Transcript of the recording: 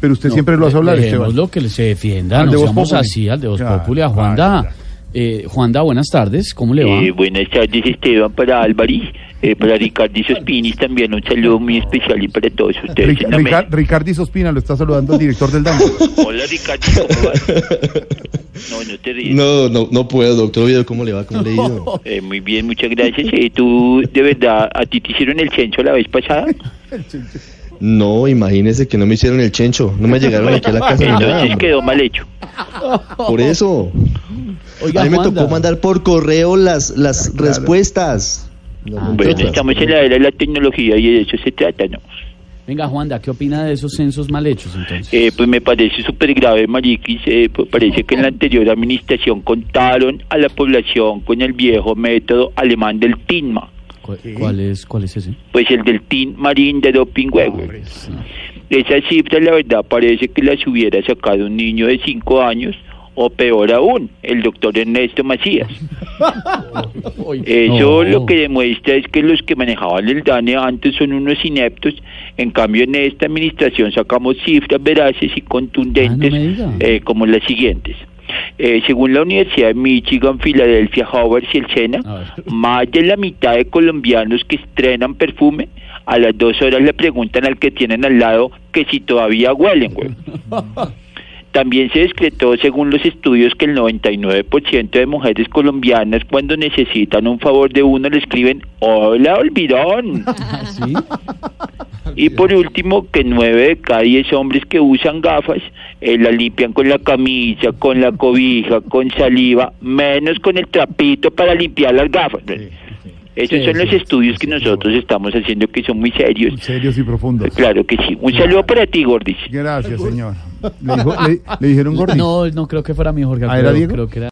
Pero usted siempre lo hace hablar, Esteban. lo que se defienda, Al no de Voz seamos Populi. así, al de Voz Claro, Populi, a Juanda. claro. Eh, Juanda, buenas tardes, ¿cómo le va? Eh, buenas tardes Esteban para Álvarez, eh, para Ricardo y Sospinis también un saludo muy especial y para todos ustedes. Ric-. Rica- Ricardo Sospina lo está saludando el director del DANCO. Hola Ricardo, ¿cómo vas? No, no te ríes. No, no, no puedo, doctor Oviedo, ¿cómo le va? ¿Cómo le ha ido? Eh, muy bien, muchas gracias. Eh, ¿Tú, de verdad, a ti te hicieron el censo la vez pasada? No, imagínese que no me hicieron el chencho, no me llegaron aquí a la casa ni nada. Entonces hombre. quedó mal hecho. Por eso. Oiga, A mí me tocó mandar por correo las, las respuestas. No, entre Bueno, otras. estamos en la era de la tecnología y de eso se trata, ¿no? venga, Juanda, ¿qué opina de esos censos mal hechos entonces? Eh, pues me parece súper grave, Mariquis. Eh, pues parece que en la anterior administración contaron a la población con el viejo método alemán del TINMA. ¿Cu- ¿Cuál es, ¿Cuál es ese? Pues el del Tin Marín de Doping Huevo. Esas cifras, la verdad, parece que las hubiera sacado un niño de 5 años o peor aún, el doctor Ernesto Macías. Eso No. lo que demuestra es que los que manejaban el DANE antes son unos ineptos. En cambio, en esta administración sacamos cifras veraces y contundentes Ah, no diga. eh, como las siguientes. Eh, según la Universidad de Michigan, Filadelfia, Howard y el SENA, más de la mitad de colombianos que estrenan perfume, a las dos horas le preguntan al que tienen al lado que si todavía huelen, güey. También se decretó, según los estudios, que el 99% de mujeres colombianas cuando necesitan un favor de uno le escriben, hola, olvidón. ¿Ah, ¿Sí? Y por último, que nueve de cada diez hombres que usan gafas eh, la limpian con la camisa, con la cobija, con saliva, menos con el trapito para limpiar las gafas. Esos Sí, son los sí, estudios sí, que sí, nosotros estamos haciendo que son muy serios. Serios y profundos. Claro que sí. Un saludo para ti, Gordis. Gracias, señor. Le, dijo- le- le dijeron gordito. No, no creo que fuera mi Jorge ¿Ah, era Diego? creo que era...